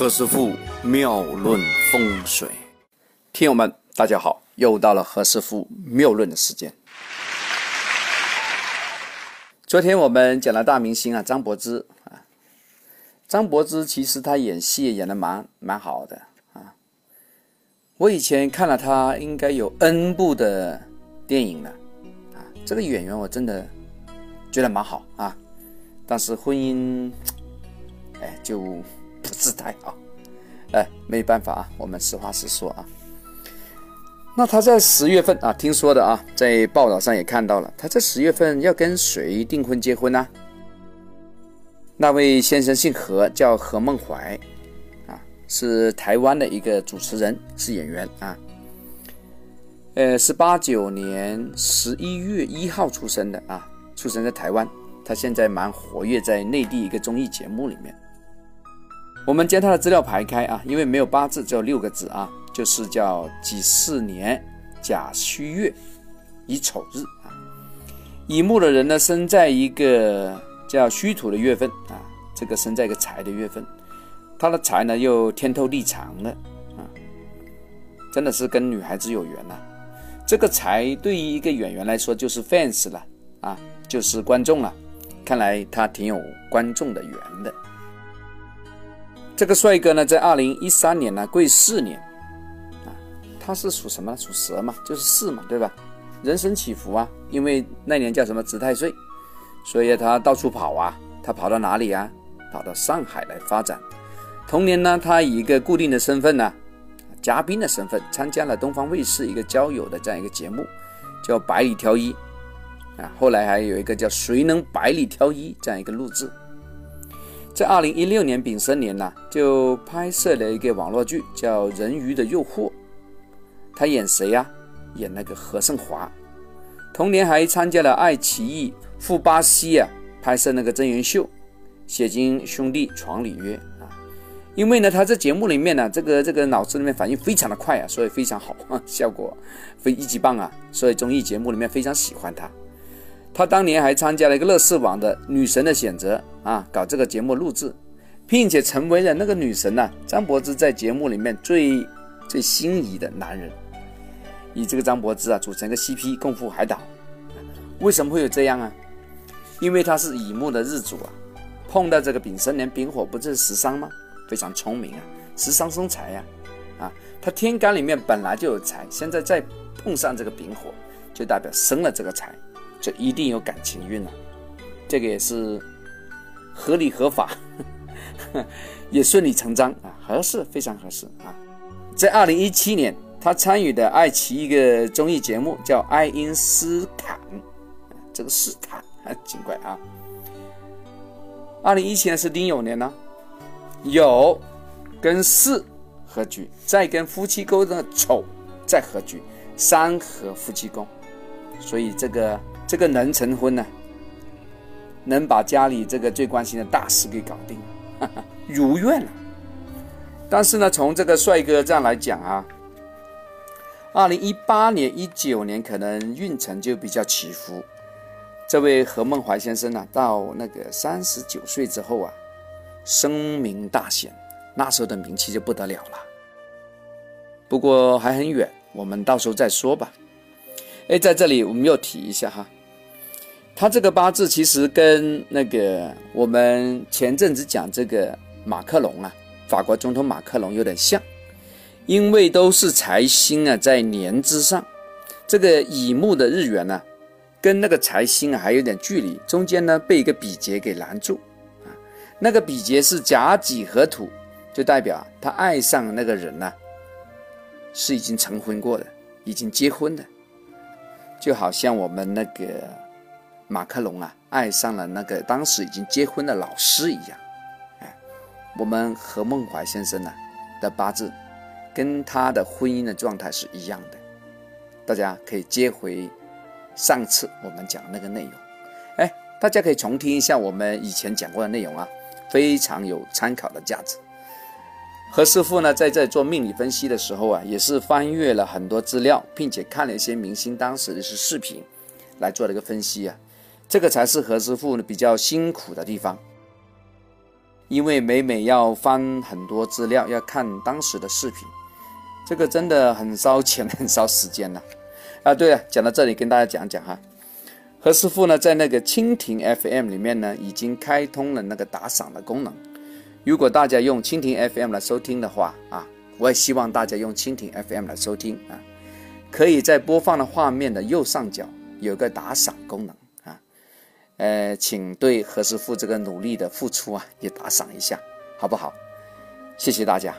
何师傅妙论风水，听友们大家好，又到了何师傅妙论的时间。昨天我们讲了大明星啊，张柏芝啊，张柏芝其实她演戏演的蛮蛮好的啊。我以前看了她应该有 N 部的电影了啊，这个演员我真的觉得蛮好啊，但是婚姻，哎就。姿态啊，哎，没办法啊，我们实话实说啊。那他在十月份啊，听说的啊，在报道上也看到了，他在十月份要跟谁订婚结婚呢？那位先生姓何，叫何梦怀，啊，是台湾的一个主持人，是演员啊。呃，是八九年十一月一号出生的啊，出生在台湾，他现在蛮活跃在内地一个综艺节目里面。我们将他的资料排开啊，因为没有八字，只有六个字啊，就是叫己巳年甲戌月乙丑日啊。乙木的人呢，生在一个叫戌土的月份啊，这个生在一个财的月份，他的财呢又天透地长的啊，真的是跟女孩子有缘呐。这个财对于一个演员来说就是 fans 了啊，就是观众了，看来他挺有观众的缘的。这个帅哥呢，在二零一三年呢，贵四年，啊，他是属什么？属蛇嘛，就是四嘛，对吧？人生起伏啊，因为那年叫什么值太岁，所以他到处跑啊。他跑到哪里啊？跑到上海来发展。同年呢，他以一个固定的身份呢，嘉宾的身份，参加了东方卫视一个交友的这样一个节目，叫《百里挑一》啊。后来还有一个叫《谁能百里挑一》这样一个录制。在二零一六年丙申年呢，就拍摄了一个网络剧，叫《人鱼的诱惑》。他演谁呀？演那个何胜华。同年还参加了爱奇艺富巴西啊拍摄那个真人秀《写金兄弟闯里约》啊。因为呢，他在节目里面呢，这个这个脑子里面反应非常的快啊，所以非常好啊，效果非一级棒啊，所以综艺节目里面非常喜欢他。他当年还参加了一个乐视网的《女神的选择》啊，搞这个节目录制，并且成为了那个女神呢张柏芝在节目里面最最心仪的男人，以这个张柏芝啊组成一个 CP 共赴海岛。为什么会有这样啊？因为他是乙木的日主啊，碰到这个丙申年丙火，不是食伤吗？非常聪明啊，食伤生财呀，啊，他天干里面本来就有财，现在再碰上这个丙火，就代表生了这个财。这一定有感情运了，这个也是合理合法，也顺理成章啊，合适，非常合适啊。在二零一七年，他参与的爱奇艺一个综艺节目叫《爱因斯坦》，这个斯坦啊，奇怪啊。二零一七年是丁酉年呢，酉跟巳合局，再跟夫妻宫的丑再合局，三合夫妻宫，所以这个。这个能成婚呢，能把家里这个最关心的大事给搞定，哈 哈如愿了。但是呢，从这个帅哥这样来讲啊，二零一八年、一九年可能运程就比较起伏。这位何梦怀先生呢，到那个三十九岁之后啊，声名大显，那时候的名气就不得了了。不过还很远，我们到时候再说吧。哎，在这里我们要提一下哈。他这个八字其实跟那个我们前阵子讲这个马克龙啊，法国总统马克龙有点像，因为都是财星啊在年之上，这个乙木的日元呢，跟那个财星啊还有点距离，中间呢被一个比劫给拦住啊，那个比劫是甲己合土，就代表他爱上那个人呢，是已经成婚过的，已经结婚的，就好像我们那个。马克龙啊，爱上了那个当时已经结婚的老师一样，哎，我们何梦怀先生呢的八字，跟他的婚姻的状态是一样的，大家可以接回上次我们讲那个内容，哎，大家可以重听一下我们以前讲过的内容啊，非常有参考的价值。何师傅呢，在这做命理分析的时候啊，也是翻阅了很多资料，并且看了一些明星当时的是视频，来做了一个分析啊。这个才是何师傅呢比较辛苦的地方，因为每每要翻很多资料，要看当时的视频，这个真的很烧钱，很烧时间呐。啊，对了，讲到这里，跟大家讲讲哈，何师傅呢，在那个蜻蜓 FM 里面呢，已经开通了那个打赏的功能。如果大家用蜻蜓 FM 来收听的话啊，我也希望大家用蜻蜓 FM 来收听啊，可以在播放的画面的右上角有个打赏功能，呃，请对何师傅这个努力的付出啊，也打赏一下，好不好？谢谢大家。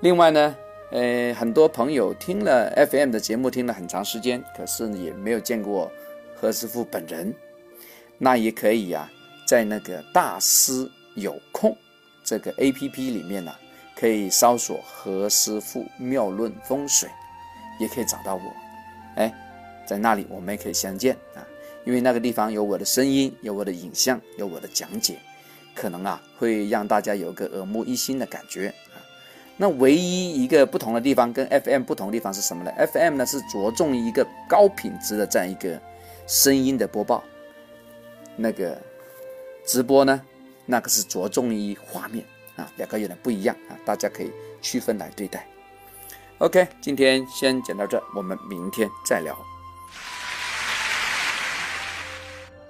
另外呢。呃，很多朋友听了 FM 的节目听了很长时间，可是也没有见过何师傅本人，那也可以啊，在那个大师有空这个 APP 里面呢，可以搜索何师傅妙论风水，也可以找到我。哎，在那里我们也可以相见啊，因为那个地方有我的声音，有我的影像，有我的讲解，可能啊会让大家有个耳目一新的感觉啊。那唯一一个不同的地方跟 FM 不同的地方是什么呢？FM 呢是着重于一个高品质的这样一个声音的播报，那个直播呢，那个是着重于画面啊，两个有点不一样啊，大家可以区分来对待。OK，今天先讲到这，我们明天再聊。